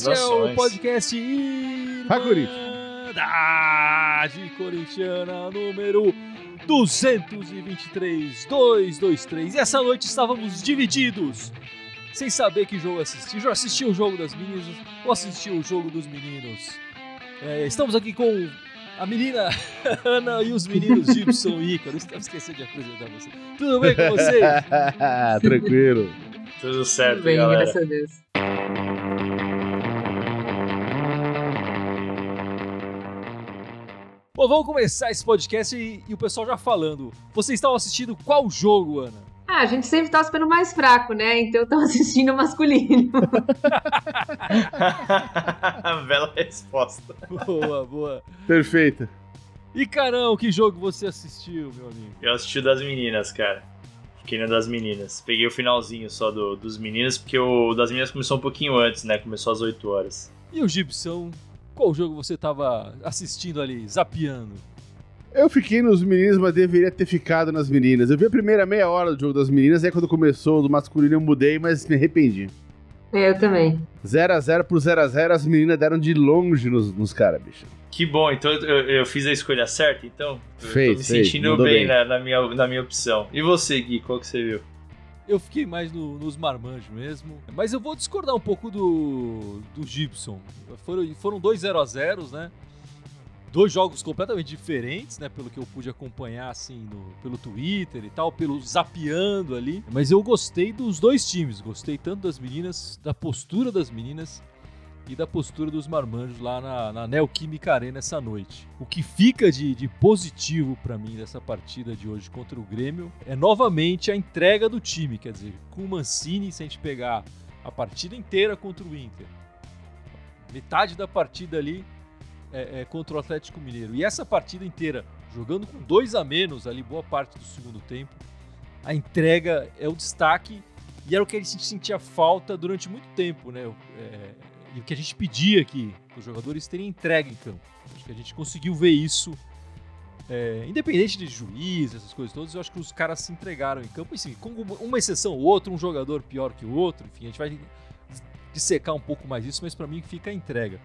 Este é o podcast Irmandade Corintiana número 223, 223. E essa noite estávamos divididos, sem saber que jogo assistir. Já assistiu o jogo das meninas ou assistiu o jogo dos meninos? É, estamos aqui com a menina Ana e os meninos Gibson e Ícaro. Esqueci de apresentar você. Tudo bem com vocês? Tranquilo. Tudo certo, Tudo bem, galera. graças a Deus. Bom, vamos começar esse podcast e, e o pessoal já falando. Vocês estavam assistindo qual jogo, Ana? Ah, a gente sempre torce pelo mais fraco, né? Então eu tô assistindo o masculino. Bela resposta. Boa, boa. Perfeito. E carão, que jogo você assistiu, meu amigo? Eu assisti o das meninas, cara. Fiquei no das meninas. Peguei o finalzinho só do, dos meninos, porque o das meninas começou um pouquinho antes, né? Começou às 8 horas. E o Gibson, qual jogo você tava assistindo ali, zapeando? Eu fiquei nos meninos, mas deveria ter ficado nas meninas. Eu vi a primeira meia hora do jogo das meninas, aí quando começou o do masculino eu mudei, mas me arrependi. eu também. 0x0 por 0x0, as meninas deram de longe nos, nos caras, bicho. Que bom, então eu, eu fiz a escolha certa, então? Eu Fez, tô me fez, sentindo bem, bem. Na, na minha, na minha opção. E você, Gui, qual que você viu? Eu fiquei mais no- nos marmanjos mesmo. Mas eu vou discordar um pouco do, do Gibson. Foram, foram dois 0 a 0 né? Dois jogos completamente diferentes, né? Pelo que eu pude acompanhar, assim, no- pelo Twitter e tal, pelo zapeando ali. Mas eu gostei dos dois times. Gostei tanto das meninas, da postura das meninas e da postura dos marmanjos lá na, na Neoquímica Arena essa noite. O que fica de, de positivo pra mim dessa partida de hoje contra o Grêmio é novamente a entrega do time, quer dizer, com o Mancini, se a gente pegar a partida inteira contra o Inter, metade da partida ali é, é contra o Atlético Mineiro, e essa partida inteira jogando com dois a menos ali, boa parte do segundo tempo, a entrega é o destaque e era o que a gente sentia falta durante muito tempo, né? É, e o que a gente pedia aqui, os jogadores terem entrega em campo. Acho que a gente conseguiu ver isso. é, independente de juiz, essas coisas todas, eu acho que os caras se entregaram em campo. Assim, com uma- exceção ou outra, um jogador pior que o outro, enfim, a gente vai dissecar um pouco mais isso, mas pra mim fica a entrega.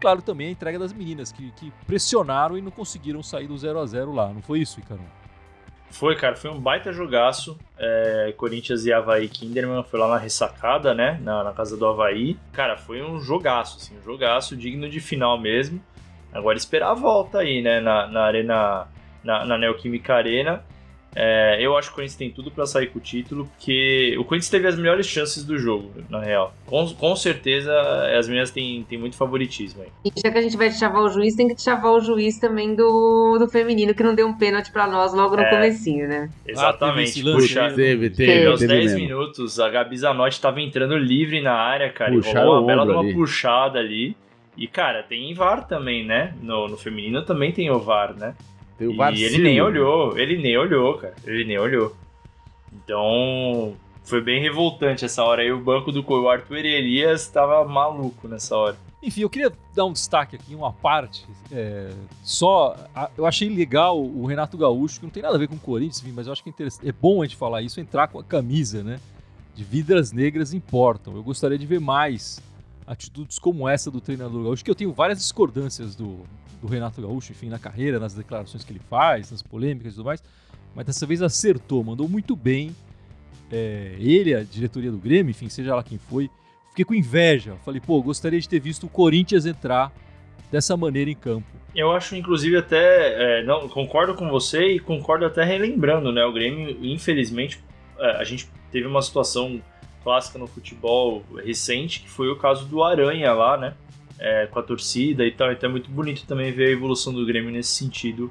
Claro, também a entrega das meninas, que, que pressionaram e não conseguiram sair do 0 a 0 lá. Não foi isso, Icarão? Foi, cara, foi um baita jogaço. É, Corinthians e Havaí Kinderman foi lá na ressacada, né? Na, na casa do Havaí. Cara, foi um jogaço, assim, um jogaço digno de final mesmo. Agora esperar a volta aí, né? Na, na Arena. Na, na Neoquímica Arena. É, eu acho que o Corinthians tem tudo pra sair com o título, porque o Corinthians teve as melhores chances do jogo, na real. Com, com certeza as meninas têm, têm muito favoritismo aí. E já que a gente vai chavar o juiz, tem que chavar o juiz também do, do feminino, que não deu um pênalti pra nós logo no É. comecinho, né? Exatamente. lance puxa, Teve, Teve, teve, aos teve 10 mesmo. minutos, a Gabi Zanotti tava entrando livre na área, cara. Puxaram e rolou uma bela de uma ali. puxada ali. E, cara, tem VAR também, né? No, no feminino também tem o VAR, né? Tem o e ele nem olhou, ele nem olhou, cara. Ele nem olhou. Então, foi bem revoltante essa hora aí. O banco do o Arthur Elias tava maluco nessa hora. Enfim, eu queria dar um destaque aqui, uma parte. é, só, a- eu achei legal o Renato Gaúcho, que não tem nada a ver com o Corinthians, mas eu acho que é, é bom a gente falar isso, entrar com a camisa, né? De vidas negras importam. Eu gostaria de ver mais atitudes como essa do treinador Gaúcho, que eu tenho várias discordâncias do, do Renato Gaúcho, enfim, na carreira, nas declarações que ele faz, nas polêmicas e tudo mais, mas dessa vez acertou, mandou muito bem. É, ele, a diretoria do Grêmio, enfim, seja lá quem foi, fiquei com inveja. Falei, pô, gostaria de ter visto o Corinthians entrar dessa maneira em campo. Eu acho, inclusive, até. é, não, concordo com você e concordo até relembrando, né? O Grêmio, infelizmente, é, a gente teve uma situação clássica no futebol recente, que foi o caso do Aranha lá, né? É, com a torcida e tal. Então é muito bonito também ver a evolução do Grêmio nesse sentido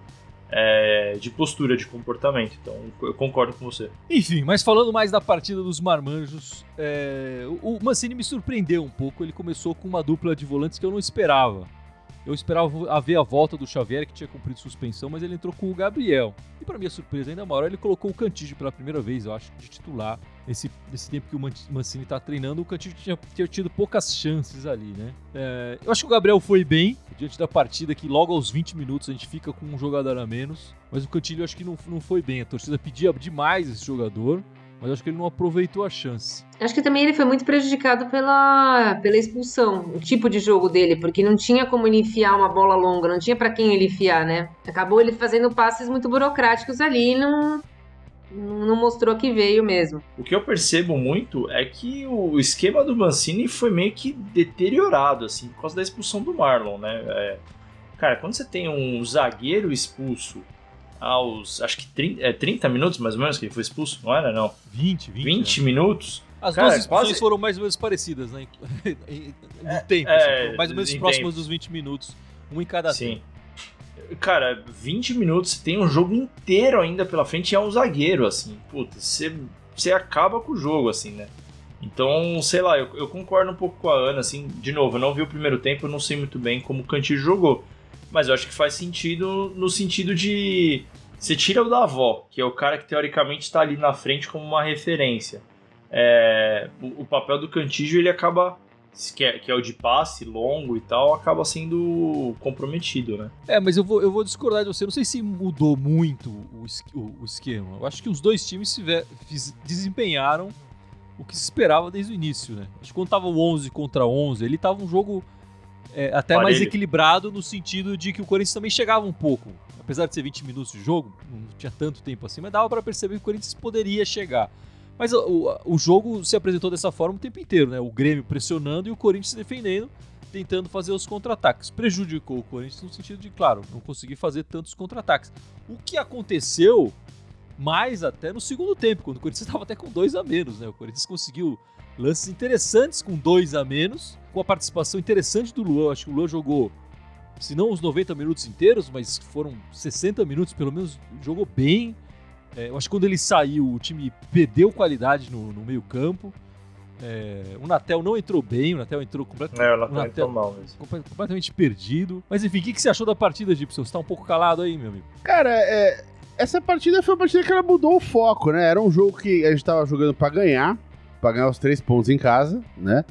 é, de postura, de comportamento. Então eu concordo com você. Enfim, mas falando mais da partida dos marmanjos, é, o Mancini me surpreendeu um pouco. Ele começou com uma dupla de volantes que eu não esperava. Eu esperava ver a volta do Xavier, que tinha cumprido suspensão, mas ele entrou com o Gabriel. E para minha surpresa ainda maior, ele colocou o Cantígio pela primeira vez, eu acho, de titular. Nesse, nesse tempo que o Man- Mancini tá treinando, o Cantígio tinha, tinha tido poucas chances ali, né? É, eu acho que o Gabriel foi bem, diante da partida que logo aos 20 minutos a gente fica com um jogador a menos. Mas o Cantilho acho que não, não foi bem. A torcida pedia demais esse jogador. mas acho que ele não aproveitou a chance. Acho que também ele foi muito prejudicado pela, pela expulsão, o tipo de jogo dele, porque não tinha como ele enfiar uma bola longa, não tinha para quem ele enfiar, né? Acabou ele fazendo passes muito burocráticos ali não, não mostrou que veio mesmo. O que eu percebo muito é que o esquema do Mancini foi meio que deteriorado, assim, por causa da expulsão do Marlon, né? É, cara, quando você tem um zagueiro expulso aos, acho que 30, é, 30 minutos mais ou menos que ele foi expulso, não era não? 20, 20. 20 minutos. As Cara, duas expulsões quase- foram mais ou menos parecidas, né? No tempo, é, assim, mais ou menos próximas tempo. dos 20 minutos. Um em cada Sim. tempo. Cara, 20 minutos, tem um jogo inteiro ainda pela frente e é um zagueiro, assim. Puta, você, você acaba com o jogo, assim, né? Então, sei lá, eu, eu concordo um pouco com a Ana, assim. De novo, eu não vi o primeiro tempo, eu não sei muito bem como o Cantillo jogou. Mas eu acho que faz sentido no sentido de. Você tira o da avó, que é o cara que teoricamente está ali na frente como uma referência. É, o, o papel do Cantillo ele acaba. Que é, que é o de passe longo e tal, acaba sendo comprometido, né? É, mas eu vou, eu vou discordar de você. Não sei se mudou muito o, o- o esquema. Eu acho que os dois times tiver- fiz- desempenharam o que se esperava desde o início, né? Acho que quando tava o 11 contra 11, ele tava um jogo é, até mais Parelho. equilibrado no sentido de que o Corinthians também chegava um pouco. Apesar de ser 20 minutos de jogo, não tinha tanto tempo assim, mas dava pra perceber que o Corinthians poderia chegar. Mas o, o- jogo se apresentou dessa forma o tempo inteiro, né? O Grêmio pressionando e o Corinthians se defendendo, tentando fazer os contra-ataques. Prejudicou o Corinthians no sentido de, claro, não conseguir fazer tantos contra-ataques. O que aconteceu mais até no segundo tempo, quando o Corinthians estava até com dois a menos, né? O Corinthians conseguiu lances interessantes com dois a menos, com a participação interessante do Luan. Acho que o Luan jogou, se não os 90 minutos inteiros, mas foram 60 minutos, pelo menos jogou bem. É, eu acho que quando ele saiu, o time perdeu qualidade no, no meio-campo. É, o Natel não entrou bem, o Natel entrou completamente, É, o o Natal Natel entrou mal completamente perdido. Mas enfim, o que, que você achou da partida, Gibson? Você tá um pouco calado aí, meu amigo. Cara, é, essa partida foi uma partida que ela mudou o foco, né? Era um jogo que a gente tava jogando pra ganhar, pra ganhar os três pontos em casa, né?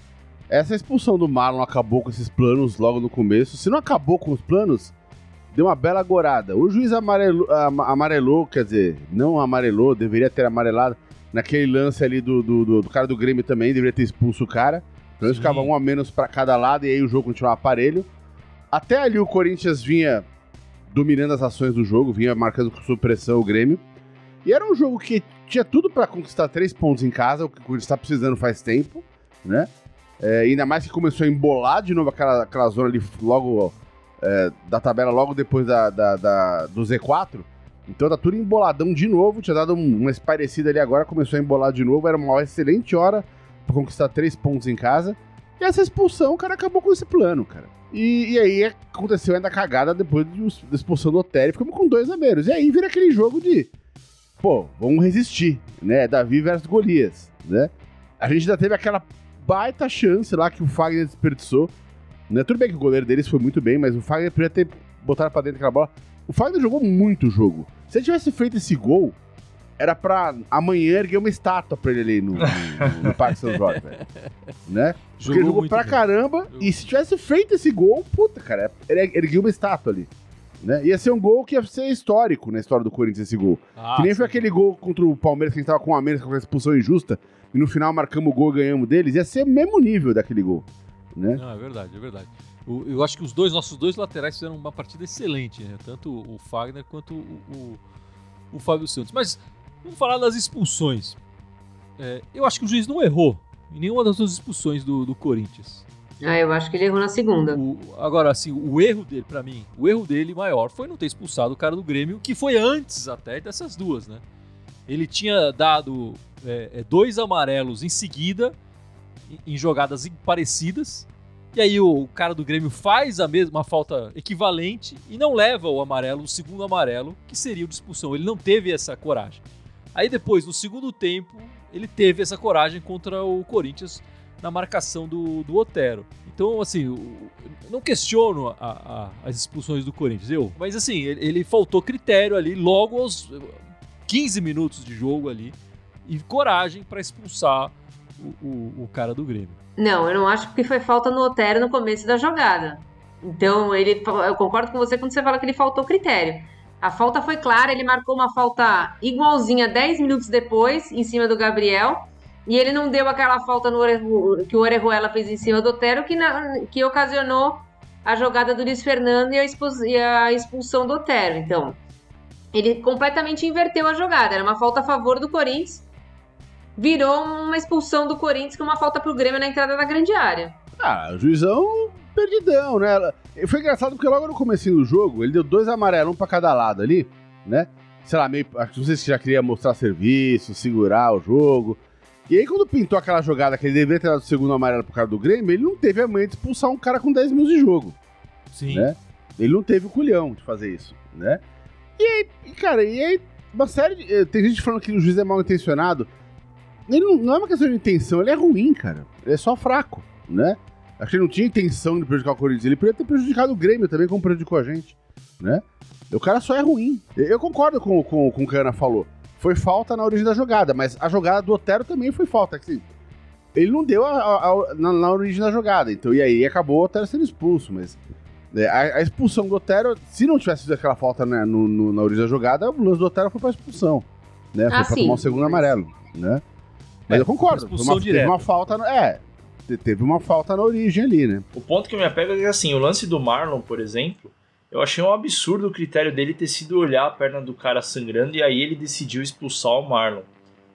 Essa expulsão do Marlon acabou com esses planos logo no começo. Se não acabou com os planos, deu uma bela gorada. O juiz amarelo, ama- amarelou, quer dizer, não amarelou, deveria ter amarelado naquele lance ali do, do, do- do cara do Grêmio também, deveria ter expulso o cara. Pelo menos Sim. ficava um a menos pra cada lado e aí o jogo continuava parelho. Até ali o Corinthians vinha dominando as ações do jogo, vinha marcando com supressão o Grêmio. E era um jogo que tinha tudo pra conquistar três pontos em casa, o que o Corinthians tá precisando faz tempo, né? É, ainda mais que começou a embolar de novo aquela, aquela zona ali logo é, da tabela, logo depois da, da- da- do Z4. Então tá tudo emboladão de novo, tinha dado um- uma esparecida ali agora, começou a embolar de novo, era uma excelente hora pra conquistar três pontos em casa. E essa expulsão, o cara acabou com esse plano, cara. E, e aí aconteceu ainda a cagada depois de da expulsão do Otério, ficamos com dois a menos. E aí vira aquele jogo de, pô, vamos resistir, né? Davi versus Golias, né? A gente ainda teve aquela baita chance lá que o Fagner desperdiçou. Né? Tudo bem que o goleiro deles foi muito bem, mas o Fagner podia ter botado pra dentro aquela bola. O Fagner jogou muito o jogo. Se ele tivesse feito esse gol, era pra amanhã erguer uma estátua pra ele ali no, no, no Parque São Jorge, velho. Né? Porque ele jogou pra bem. caramba. Jogou. E se tivesse feito esse gol, puta, cara, ele ergueu uma estátua ali. Né? Ia ser um gol que ia ser histórico na história do Corinthians, esse gol. Ah, que nem foi sim. aquele gol contra o Palmeiras que a gente tava com a menos, com a expulsão injusta, e no final marcamos o gol e ganhamos deles. Ia ser o mesmo nível daquele gol. Né? Não, é verdade, é verdade. O- Eu acho que os dois, nossos dois laterais fizeram uma partida excelente, né? Tanto o Fagner quanto o, o, o Fábio Santos. Mas vamos falar das expulsões. É, eu acho que o juiz não errou em nenhuma das duas expulsões do, do Corinthians. Ah, eu acho que ele errou na segunda. O- agora, assim, o erro dele, pra mim, o erro dele maior foi não ter expulsado o cara do Grêmio, que foi antes até dessas duas, né? Ele tinha dado é, é, dois amarelos em seguida, em, jogadas parecidas, e aí o, cara do Grêmio faz a mesma falta equivalente e não leva o amarelo, o segundo amarelo, que seria o de expulsão. Ele não teve essa coragem. Aí depois, no segundo tempo, ele teve essa coragem contra o Corinthians na marcação do, do Otero. Então, assim, eu não questiono a- a- as expulsões do Corinthians, eu. Mas, assim, ele, ele faltou critério ali logo aos 15 minutos de jogo ali e coragem para expulsar o, o- cara do Grêmio. Não, eu não acho que foi falta no Otero no começo da jogada. Então, ele, eu concordo com você quando você fala que ele faltou critério. A falta foi clara, ele marcou uma falta igualzinha 10 minutos depois, em cima do Gabriel. E ele não deu aquela falta no que o Orejuela fez em cima do Otero, que, na, que ocasionou a jogada do Luiz Fernando e a, e a expulsão do Otero. Então, ele completamente inverteu a jogada. Era uma falta a favor do Corinthians. Virou uma expulsão do Corinthians com uma falta pro Grêmio na entrada da grande área. Ah, o juizão perdidão, né? Foi engraçado porque logo no começo do jogo, ele deu dois amarelos, um pra cada lado ali, né? Sei lá, meio. Não sei se já queria mostrar serviço, segurar o jogo. E aí, quando pintou aquela jogada que ele deveria ter dado o segundo amarelo pro cara do Grêmio, ele não teve a manha de expulsar um cara com 10 minutos de jogo. Sim. Né? Ele não teve o culhão de fazer isso, né? E aí, cara, e aí, uma série de. Eh, tem gente falando que o juiz é mal intencionado. Ele não, não é uma questão de intenção, ele é ruim, cara. Ele é só fraco, né? Acho que ele não tinha intenção de prejudicar o Corinthians. Ele poderia ter prejudicado o Grêmio também, como prejudicou a gente, né? O cara só é ruim. Eu concordo com, com, com o que a Ana falou. Foi falta na origem da jogada, mas a jogada do Otero também foi falta. Assim, ele não deu a, a, a, na, na, origem da jogada. Então, e aí acabou o Otero sendo expulso. Mas é, a, expulsão do Otero, se não tivesse sido aquela falta né, no, no, na origem da jogada, o lance do Otero foi pra expulsão. Né? Foi ah, pra sim. tomar o segundo amarelo. Né? Mas é, eu concordo. Uma, teve uma falta. É, teve uma falta na origem ali, né? O ponto que me apega é que, assim, o lance do Marlon, por exemplo, eu achei um absurdo o critério dele ter sido olhar a perna do cara sangrando e aí ele decidiu expulsar o Marlon.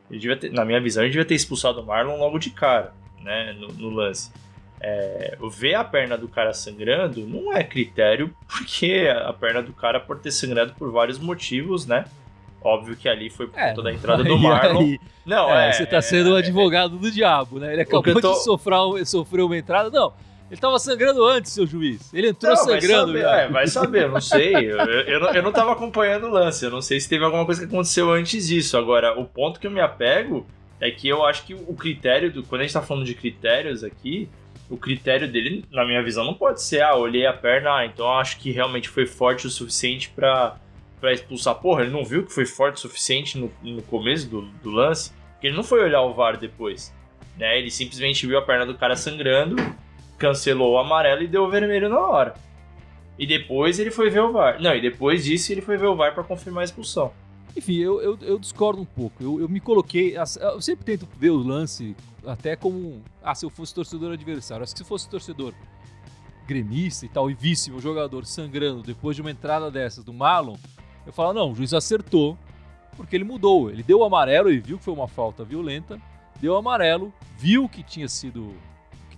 Ele devia ter, na minha visão, ele devia ter expulsado o Marlon logo de cara, né, no, no lance. É, ver a perna do cara sangrando não é critério, porque a perna do cara pode ter sangrado por vários motivos, né? Óbvio que ali foi por é, conta da entrada do Marlon. Aí, não, é, é, Você tá sendo o é, advogado do diabo, né? Ele acabou tô... de sofrer, sofrer uma entrada. Não, ele tava sangrando antes, seu juiz. Ele entrou não, sangrando. Vai saber, é, vai saber, não sei. Eu, eu, não, eu não tava acompanhando o lance. Eu não sei se teve alguma coisa que aconteceu antes disso. Agora, o ponto que eu me apego é que eu acho que o critério do. Quando a gente tá falando de critérios aqui, o critério dele, na minha visão, não pode ser, ah, olhei a perna, ah, então eu acho que realmente foi forte o suficiente para para expulsar. Porra, ele não viu que foi forte o suficiente no, no começo do, do lance? Porque ele não foi olhar o VAR depois. Né? Ele simplesmente viu a perna do cara sangrando cancelou o amarelo e deu o vermelho na hora. E depois ele foi ver o VAR. Não, e depois disso ele foi ver o VAR para confirmar a expulsão. Enfim, eu, eu, eu discordo um pouco. Eu, eu, me coloquei. Eu sempre tento ver o lance até como. Ah, se eu fosse torcedor adversário. Acho que se fosse torcedor gremista e tal, e visse o jogador sangrando depois de uma entrada dessas do Marlon, eu falo, não, o juiz acertou, porque ele mudou. Ele deu o amarelo e viu que foi uma falta violenta, deu o amarelo, viu que tinha sido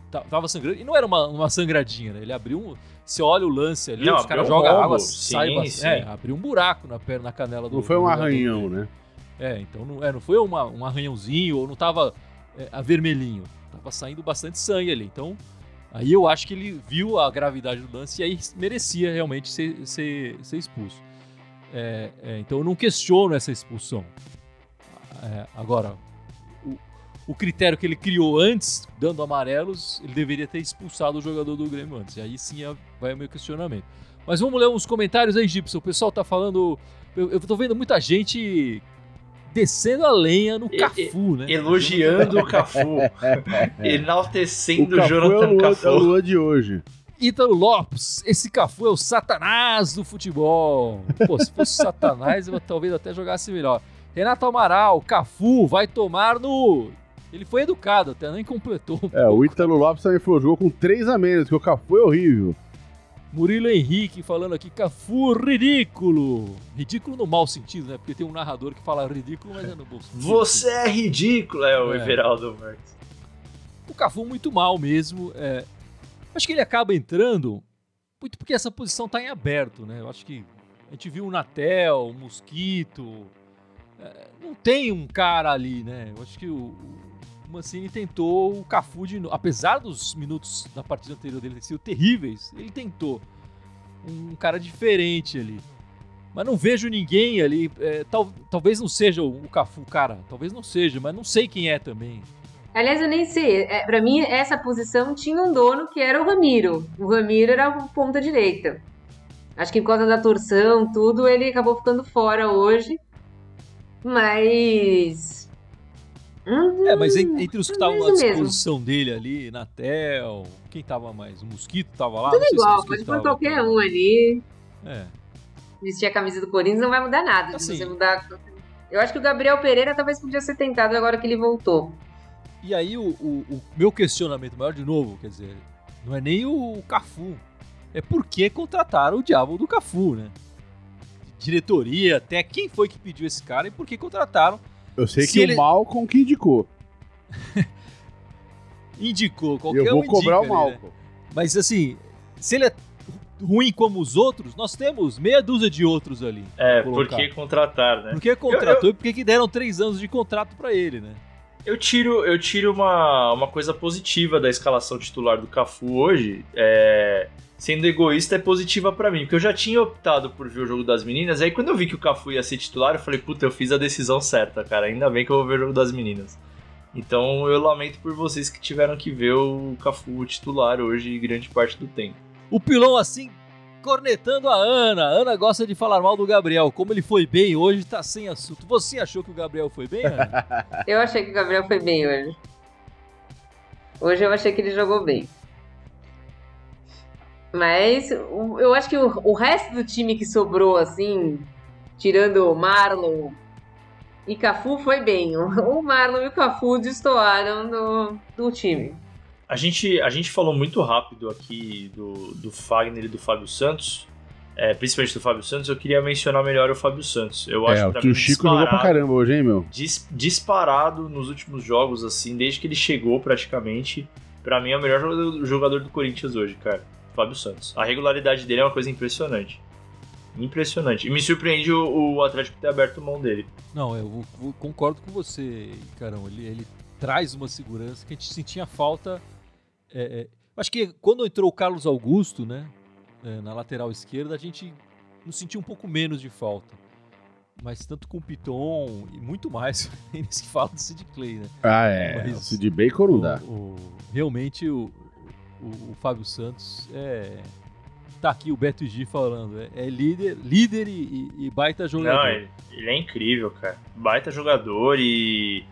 tava sangrando. E não era uma, uma sangradinha, né? Ele abriu um. Você olha o lance ali, não, os caras jogam um água, sim, sai sim. É, abriu um buraco na perna, na canela do. Não foi um arranhão, né? É, então não, é, não foi uma, um arranhãozinho, ou não tava é, avermelhinho. Tava saindo bastante sangue ali. Então, aí eu acho que ele viu a gravidade do lance e aí merecia realmente ser, ser, ser expulso. É, é, então eu não questiono essa expulsão. É, agora, o critério que ele criou antes, dando amarelos, ele deveria ter expulsado o jogador do Grêmio antes. E aí sim é, vai o meu questionamento. Mas vamos ler uns comentários aí, Gibson. O pessoal tá falando. Eu, eu tô vendo muita gente descendo a lenha no Cafu, né? Elogiando o Cafu. enaltecendo o, o Jonathan é o Cafu. É o Lua de hoje. Ítalo Lopes, esse Cafu é o satanás do futebol. Pô, se fosse satanás, eu talvez até jogasse melhor. Renato Amaral, Cafu vai tomar no ele foi educado, até nem completou. Um é, pouco. o Ítalo Lopes também foi, jogou com três a menos, que o Cafu é horrível. Murilo Henrique falando aqui, Cafu ridículo. Ridículo no mau sentido, né? Porque tem um narrador que fala ridículo, mas é no bom sentido. Você é ridículo, é o é. Everaldo Marques. O Cafu muito mal mesmo. É. Acho que ele acaba entrando muito porque essa posição tá em aberto, né? Eu acho que a gente viu o Natel, o Mosquito. É, não tem um cara ali, né? Eu acho que o, o Mancini tentou o Cafu de novo. Apesar dos minutos da partida anterior dele ter sido terríveis, ele tentou um cara diferente ali. Mas não vejo ninguém ali. É, tal, talvez não seja o Cafu, cara. Talvez não seja, mas não sei quem é também. Aliás, eu nem sei. É, para mim, essa posição tinha um dono que era o Ramiro. O Ramiro era o ponta direita. Acho que por causa da torção, tudo, ele acabou ficando fora hoje. Mas é, mas entre os que estavam à disposição mesmo. dele ali, Natel, quem tava mais? O Mosquito tava lá? Tudo igual, pode pôr qualquer um ali. É. vestir a camisa do Corinthians, não vai mudar nada. Assim. Se você mudar. Eu acho que o Gabriel Pereira talvez podia ser tentado agora que ele voltou. E aí o, o- o meu questionamento maior de novo, quer dizer, não é nem o Cafu, é por que contrataram o diabo do Cafu, né? Diretoria, até quem foi que pediu esse cara e por que contrataram? Eu sei Se que ele- o Malcolm que indicou. Indicou, E qualquer eu vou um cobrar o ali, né? Malcolm. Mas assim, se ele é ruim como os outros, nós temos meia dúzia de outros ali. É, por que contratar, né? Por que contratou e por que deram três anos de contrato pra ele, né? Eu tiro, eu tiro uma, uma coisa positiva da escalação titular do Cafu hoje. É, sendo egoísta, é positiva pra mim. Porque eu já tinha optado por ver o jogo das meninas. Aí quando eu vi que o Cafu ia ser titular, eu falei, puta, eu fiz a decisão certa, cara. Ainda bem que eu vou ver o jogo das meninas. Então eu lamento por vocês que tiveram que ver o Cafu titular hoje grande parte do tempo. O pilão assim, cornetando a Ana. A Ana gosta de falar mal do Gabriel. Como ele foi bem hoje, tá sem assunto. Você achou que o Gabriel foi bem, Ana? Eu achei que o Gabriel foi bem hoje. Hoje eu achei que ele jogou bem. Mas eu acho que o, resto do time que sobrou, assim, tirando o Marlon e Cafu, foi bem. O, o Marlon e o Cafu destoaram do, do time. A gente, a gente falou muito rápido aqui do, do Fagner e do Fábio Santos. é, principalmente do Fábio Santos, eu queria mencionar melhor o Fábio Santos. Eu acho É, que o pra tio mim, Chico jogou pra disparado- caramba hoje, hein, meu? dis- disparado nos últimos jogos, assim, desde que ele chegou praticamente. Pra mim é o melhor jogador, jogador do Corinthians hoje, cara. Fábio Santos. A regularidade dele é uma coisa impressionante. Impressionante. E me surpreende o, o Atlético ter aberto mão dele. Não, eu vou- concordo com você, Carão. Ele, ele traz uma segurança que a gente sentia falta. É, é, acho que quando entrou o Carlos Augusto, né, é, na lateral esquerda, a gente nos sentiu um pouco menos de falta. Mas tanto com o Piton e muito mais, eles que falam do Sid Clay, né? Ah, é. Mas- O Sid Bacon não dá. O- o- realmente o, o, o Fábio Santos é. Tá aqui o Beto G falando, é, é líder, líder e, e- e baita jogador. Não, ele, ele é incrível, cara. Baita jogador e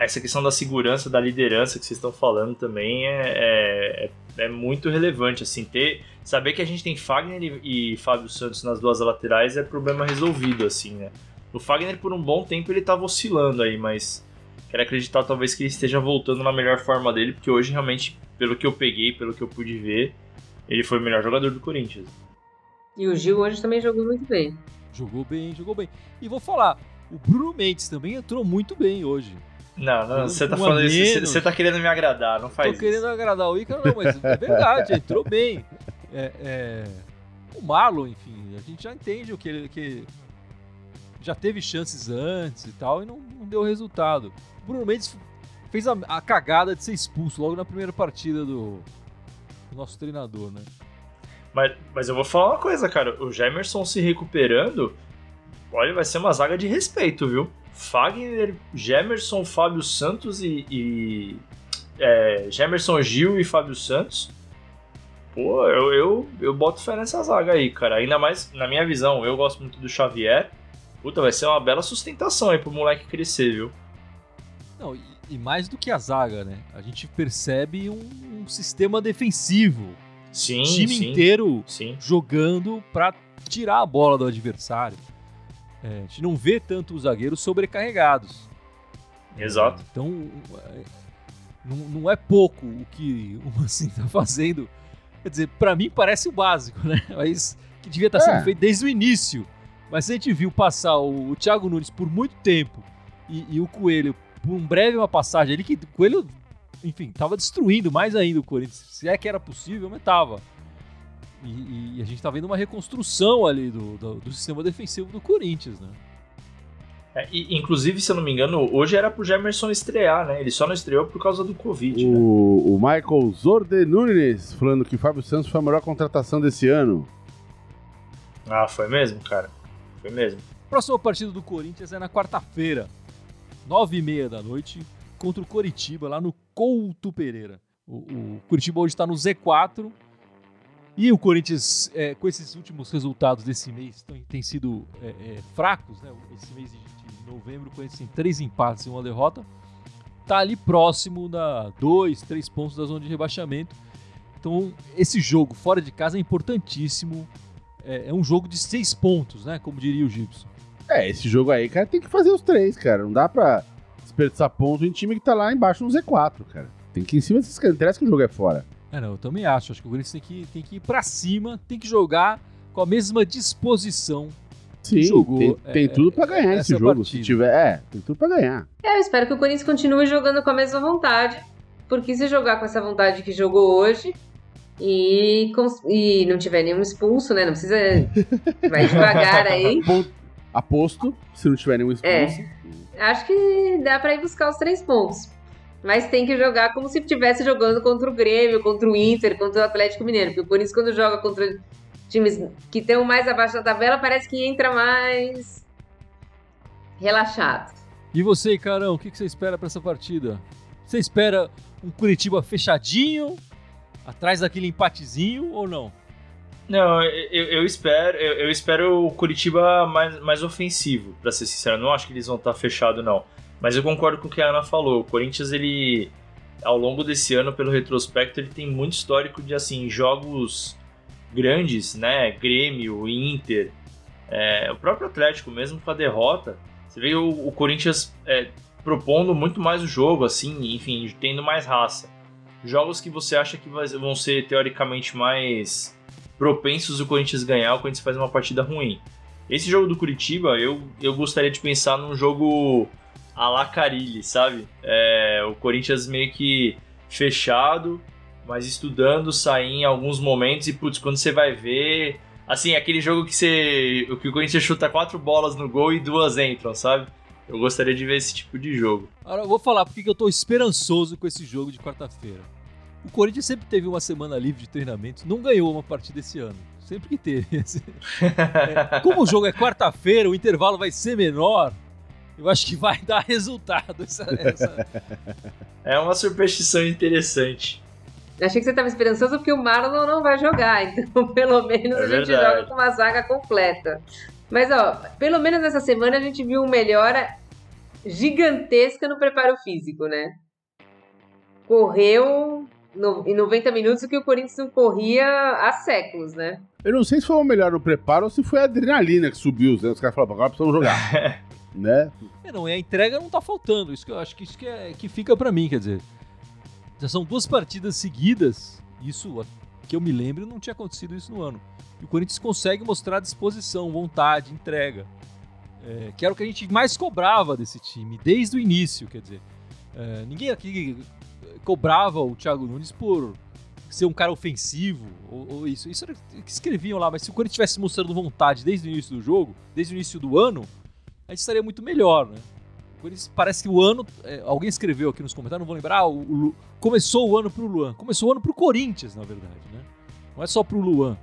essa questão da segurança, da liderança que vocês estão falando também é, é, é muito relevante. Assim, ter, saber que a gente tem Fagner e, e Fábio Santos nas duas laterais é problema resolvido, assim, né? O Fagner, por um bom tempo, ele tava oscilando aí, mas quero acreditar talvez que ele esteja voltando na melhor forma dele, porque hoje realmente, pelo que eu peguei, pelo que eu pude ver, ele foi o melhor jogador do Corinthians. E o Gil hoje também jogou muito bem. Jogou bem, jogou bem. E vou falar, o Bruno Mendes também entrou muito bem hoje. Não, não, você tá falando isso, você- tá querendo me agradar, não faz Tô querendo isso. agradar o Ícaro, não, mas é verdade, entrou bem. É, é, o Marlon, enfim, a gente já entende o que ele que já teve chances antes e tal e não, não deu resultado. O Bruno Mendes fez a, a cagada de ser expulso logo na primeira partida do, do nosso treinador, né? Mas, mas eu vou falar uma coisa, cara. O Gemerson se recuperando, olha, vai ser uma zaga de respeito, viu? Fagner, Gemerson, Fábio Santos e. e é, Gemerson Gil e Fábio Santos. Pô, eu, eu, eu boto fé nessa zaga aí, cara. Ainda mais, na minha visão, eu gosto muito do Xavier. Puta, vai ser uma bela sustentação aí pro moleque crescer, viu? Não, e, e mais do que a zaga, né? A gente percebe um, um sistema defensivo. Sim, o time sim. inteiro Sim. jogando pra tirar a bola do adversário. É, a gente não vê tanto os zagueiros sobrecarregados. Exato. Então, é, não, não é pouco o que o Mancini tá fazendo. Quer dizer, pra mim parece o básico, né? Mas que devia estar sendo É. feito desde o início. Mas a gente viu passar o, o Thiago Nunes por muito tempo e, e o Coelho por um breve uma passagem ali que o Coelho, enfim, tava destruindo mais ainda o Corinthians. Se é que era possível, mas tava. E, e a gente tá vendo uma reconstrução ali do, do, do sistema defensivo do Corinthians, né? É, e, inclusive, se eu não me engano, hoje era pro Gemerson estrear, né? Ele só não estreou por causa do Covid, né? O, o Michael Zorde Nunes falando que Fábio Santos foi a melhor contratação desse ano. Ah, foi mesmo, cara? Foi mesmo. Próxima partida do Corinthians é na quarta-feira, nove e meia da noite, contra o Coritiba, lá no Couto Pereira. O, o Curitiba hoje está no Z4 e o Corinthians, é, com esses últimos resultados desse mês, tão- têm sido é, é, fracos, né? Esse mês de, novembro, Corinthians tem três empates e uma derrota. Tá ali próximo da dois, três pontos da zona de rebaixamento. Então, esse jogo fora de casa é importantíssimo é, é um jogo de seis pontos, né? Como diria o Gibson. É, esse jogo aí, cara, tem que fazer os três, cara. Não dá pra desperdiçar ponto em time que tá lá embaixo no Z4, cara. Tem que ir em cima desses caras. Interessa que o jogo é fora. É, não, eu também acho. Acho que o Corinthians tem que, tem que ir pra cima, tem que jogar com a mesma disposição. Sim, jogou, tem, é, tem tudo pra é, ganhar esse essa jogo. partida. Se tiver, é, tem tudo pra ganhar. É, eu espero que o Corinthians continue jogando com a mesma vontade. Porque se jogar com essa vontade que jogou hoje e, e não tiver nenhum expulso, né? Não precisa. Vai devagar aí. Aposto, se não tiver nenhum É. expulso. Acho que dá pra ir buscar os três pontos. Mas tem que jogar como se estivesse jogando contra o Grêmio, contra o Inter, contra o Atlético Mineiro. Porque o Corinthians, quando joga contra times que estão mais abaixo da tabela, parece que entra mais relaxado. E você, Carão, o que, você espera pra essa partida? Você espera um Curitiba fechadinho, atrás daquele empatezinho ou não? Não, eu, eu espero, eu, eu espero o Curitiba mais, mais ofensivo, pra ser sincero. Eu não acho que eles vão estar fechados, não. Mas eu concordo com o que a Ana falou. O Corinthians, ele, ao longo desse ano, pelo retrospecto, ele tem muito histórico de, assim, jogos grandes, né? Grêmio, Inter, é, o próprio Atlético, mesmo com a derrota. Você vê o, o Corinthians é, propondo muito mais o jogo, assim, enfim, tendo mais raça. Jogos que você acha que vão ser, teoricamente, mais propensos o Corinthians ganhar, o Corinthians faz uma partida ruim. Esse jogo do Curitiba, eu, eu gostaria de pensar num jogo a la Carilli, sabe? É, o Corinthians meio que fechado, mas estudando, sair em alguns momentos e, putz, quando você vai ver... Assim, aquele jogo que você... que o Corinthians chuta quatro bolas no gol e duas entram, sabe? Eu gostaria de ver esse tipo de jogo. Agora eu vou falar porque que eu tô esperançoso com esse jogo de quarta-feira. O Corinthians sempre teve uma semana livre de treinamento, não ganhou uma partida esse ano. Sempre que teve. É, como o jogo é quarta-feira, o intervalo vai ser menor, eu acho que vai dar resultado. Essa, essa- É uma superstição interessante. Achei que você estava esperançoso porque o Marlon não vai jogar, então pelo menos É a gente verdade. joga com uma zaga completa. Mas ó, pelo menos essa semana a gente viu uma melhora gigantesca no preparo físico, né? Correu no, em 90 minutos o que o Corinthians não corria há séculos, né? Eu não sei se foi o melhor no preparo ou se foi a adrenalina que subiu. Né? Os caras falaram, agora precisamos jogar. né? É, não, a entrega não tá faltando. Isso que eu acho que isso que, é, que fica pra mim, quer dizer. Já são duas partidas seguidas. Isso, que eu me lembro, não tinha acontecido isso no ano. E o Corinthians consegue mostrar disposição, vontade, entrega. É, que era o que a gente mais cobrava desse time, desde o início, quer dizer. É, ninguém aqui cobrava o Thiago Nunes por ser um cara ofensivo, ou, ou isso. Isso era o que escreviam lá, mas se o Corinthians estivesse mostrando vontade desde o início do jogo, desde o início do ano, a gente estaria muito melhor, né? Parece que o ano. é, alguém escreveu aqui nos comentários, não vou lembrar. o- o começou o ano pro Luan. Começou o ano pro Corinthians, na verdade, né? Não é só pro Luan.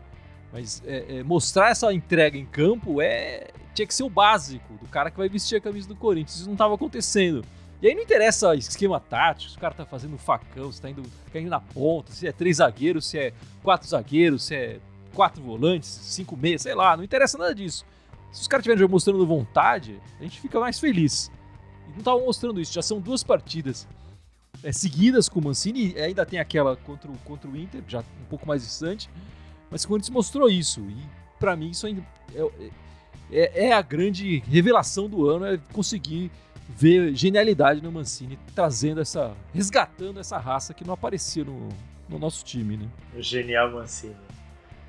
Mas é, é, mostrar essa entrega em campo é tinha que ser o básico do cara que vai vestir a camisa do Corinthians. Isso não estava acontecendo. E aí não interessa esquema tático, se o cara tá fazendo facão, se tá indo, caindo na ponta, se é três zagueiros, se é quatro zagueiros, se é quatro volantes, cinco meias, sei lá, não interessa nada disso. Se os caras estiverem mostrando vontade, a gente fica mais feliz. E não estavam mostrando isso, já são duas partidas é, seguidas com o Mancini, ainda tem aquela contra o, contra o Inter, já um pouco mais distante, mas o Corinthians mostrou isso, e pra mim isso ainda é, é- é a grande revelação do ano, é conseguir ver genialidade no Mancini, trazendo essa, resgatando essa raça que não aparecia no, no nosso time, né? O genial Mancini.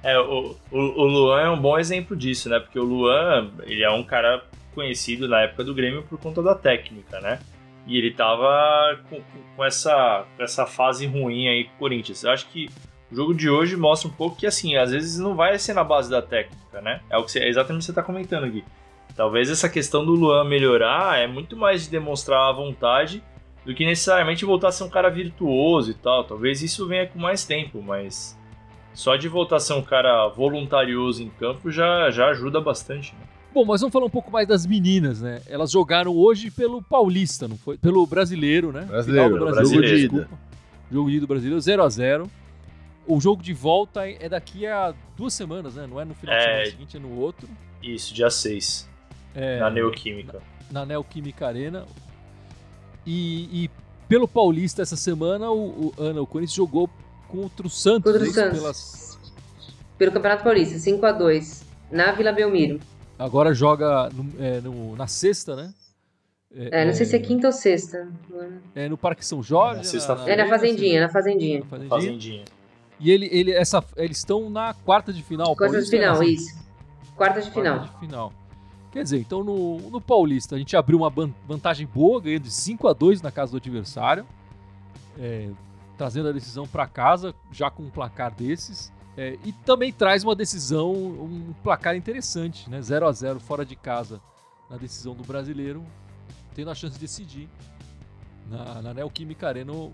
É, o, o, o Luan é um bom exemplo disso, né? Porque o Luan, ele é um cara conhecido na época do Grêmio por conta da técnica, né? E ele tava com, com essa, essa fase ruim aí com o Corinthians. Eu acho que o jogo de hoje mostra um pouco que, assim, às vezes não vai ser na base da técnica, né? É, o que você, é exatamente o que você tá comentando aqui. Talvez essa questão do Luan melhorar é muito mais de demonstrar a vontade do que necessariamente voltar a ser um cara virtuoso e tal. Talvez isso venha com mais tempo, mas só de voltar a ser um cara voluntarioso em campo já, já ajuda bastante, né? Bom, mas vamos falar um pouco mais das meninas, né? Elas jogaram hoje pelo Paulista, não foi? Pelo Brasileiro, né? Brasileiro, Final do Brasileiro. jogo de ida. desculpa. Jogo de ida do Brasileiro, 0x0. O jogo de volta é daqui a duas semanas, né? Não é no final de É. semana seguinte, é no outro. Isso, dia 6, É, na Neoquímica. na Neoquímica Arena. E, e pelo Paulista essa semana, o, o, Ana, o Corinthians jogou contra o Santos. Contra o é isso? Santos. Pelas, pelo Campeonato Paulista, 5 a 2 na Vila Belmiro. Agora joga no, é, no- na sexta, né? É, não sei se é quinta ou sexta. é no Parque São Jorge. Na sexta-feira. É na Fazendinha, na na Fazendinha. Fazendinha. Fazendinha. E ele, ele, essa, eles estão na quarta de final. Quartas de final, né? isso. Quartas de final. Quarta de final. Quer dizer, então no, no Paulista a gente abriu uma vantagem boa, ganhando de 5 a 2 na casa do adversário, é, trazendo a decisão para casa, já com um placar desses. É, e também traz uma decisão, um placar interessante, né? 0 a 0 fora de casa na decisão do brasileiro, tendo a chance de decidir na, na Neoquímica Arena um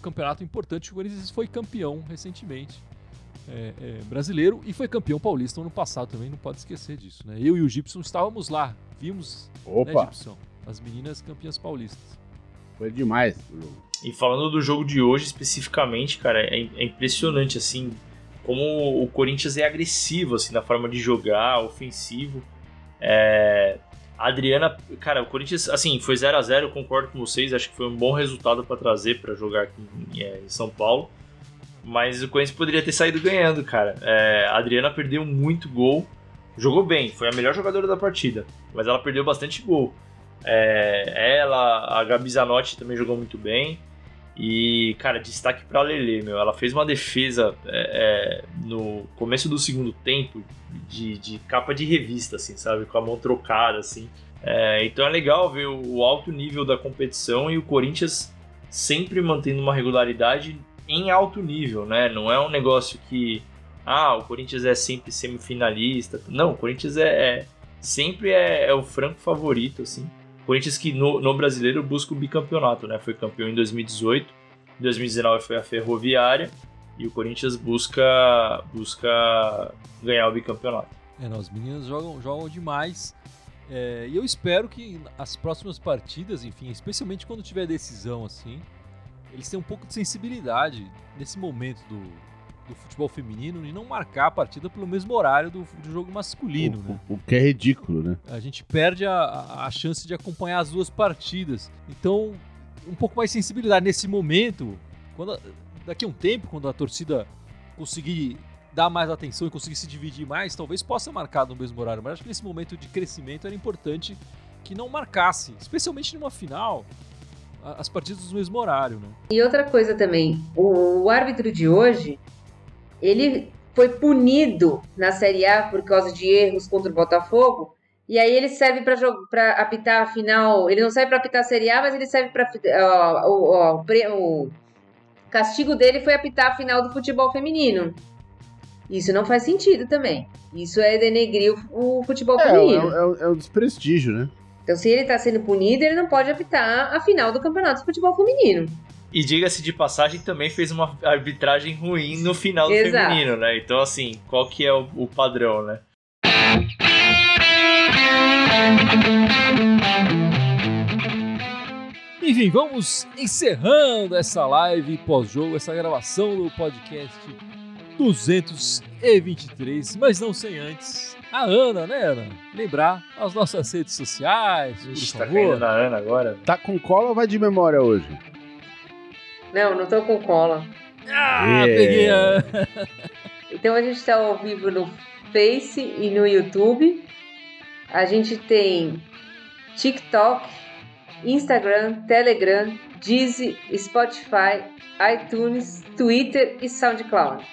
campeonato importante. O Corinthians foi campeão recentemente é, é, brasileiro e foi campeão paulista ano passado também, não pode esquecer disso, né? Eu e o Gibson estávamos lá, vimos, né, Opa, Gibson? As meninas campeãs paulistas. Foi demais o jogo. E falando do jogo de hoje especificamente, cara, é, é impressionante assim como o Corinthians é agressivo assim na forma de jogar, ofensivo. É, a Adriana, cara, o Corinthians assim foi 0 a 0 eu concordo com vocês, acho que foi um bom resultado para trazer para jogar aqui em, é, em São Paulo. Mas o Corinthians poderia ter saído ganhando, cara. É, a Adriana perdeu muito gol, jogou bem, foi a melhor jogadora da partida, mas ela perdeu bastante gol. É, ela, a Gabi Zanotti também jogou muito bem. E, cara, destaque pra Lele, meu. Ela fez uma defesa é, é, no começo do segundo tempo de, de capa de revista, assim, sabe? Com a mão trocada, assim. É, então é legal ver o, alto nível da competição e o Corinthians sempre mantendo uma regularidade em alto nível, né? Não é um negócio que, ah, o Corinthians é sempre semifinalista. Não, o Corinthians é, é- sempre é, é o franco favorito, assim. Corinthians que no, no brasileiro busca o bicampeonato, né? Foi campeão em 2018, em 2019 foi a Ferroviária e o Corinthians busca busca ganhar o bicampeonato. É, não, as meninas jogam, jogam demais. É, e eu espero que as próximas partidas, enfim, especialmente quando tiver decisão assim, eles tenham um pouco de sensibilidade nesse momento do, do futebol feminino de não marcar a partida pelo mesmo horário do, do jogo masculino, o, né? o- o que é ridículo, né? A gente perde a, a- chance de acompanhar as duas partidas. Então, um pouco mais de sensibilidade nesse momento. Quando, daqui a um tempo, quando a torcida conseguir dar mais atenção e conseguir se dividir mais, talvez possa marcar no mesmo horário. Mas acho que nesse momento de crescimento era importante que não marcasse, especialmente numa final, as partidas no mesmo horário, né? E outra coisa também, o, o árbitro de hoje, ele foi punido na Série A por causa de erros contra o Botafogo, e aí ele serve para apitar a final. Ele não serve para apitar a Série A, mas ele serve para o, o o castigo dele foi apitar a final do futebol feminino. Isso não faz sentido também. Isso é denegrir o, o futebol É, é, feminino. é, um- é um desprestígio, né? Então, se ele está sendo punido, ele não pode apitar a final do campeonato de futebol feminino. E diga-se de passagem, também fez uma arbitragem ruim no final do Exato. feminino, né? Então, assim, qual que é o, o padrão, né? Enfim, vamos encerrando essa live pós-jogo, essa gravação do podcast 223, mas não sem antes a Ana, né, Ana? Lembrar as nossas redes sociais, por Ixi, tá favor. caindo na Ana agora. Tá com cola ou vai de memória hoje? Não, não tô com cola. Ah, É. peguei a... Então a gente está ao vivo no Face e no YouTube. A gente tem TikTok, Instagram, Telegram, Deezer, Spotify, iTunes, Twitter e SoundCloud.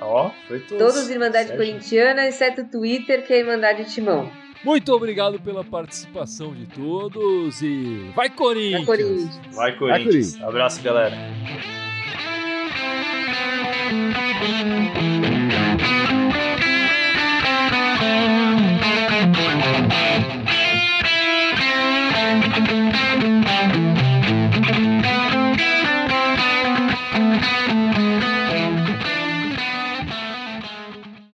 Ó, foi tudo. Todos Irmandade. Corintiana, exceto o Twitter, que é Irmandade Timão. Muito obrigado pela participação de todos e vai Corinthians! Vai Corinthians! Vai Corinthians! Vai, Corinthians. Abraço, galera!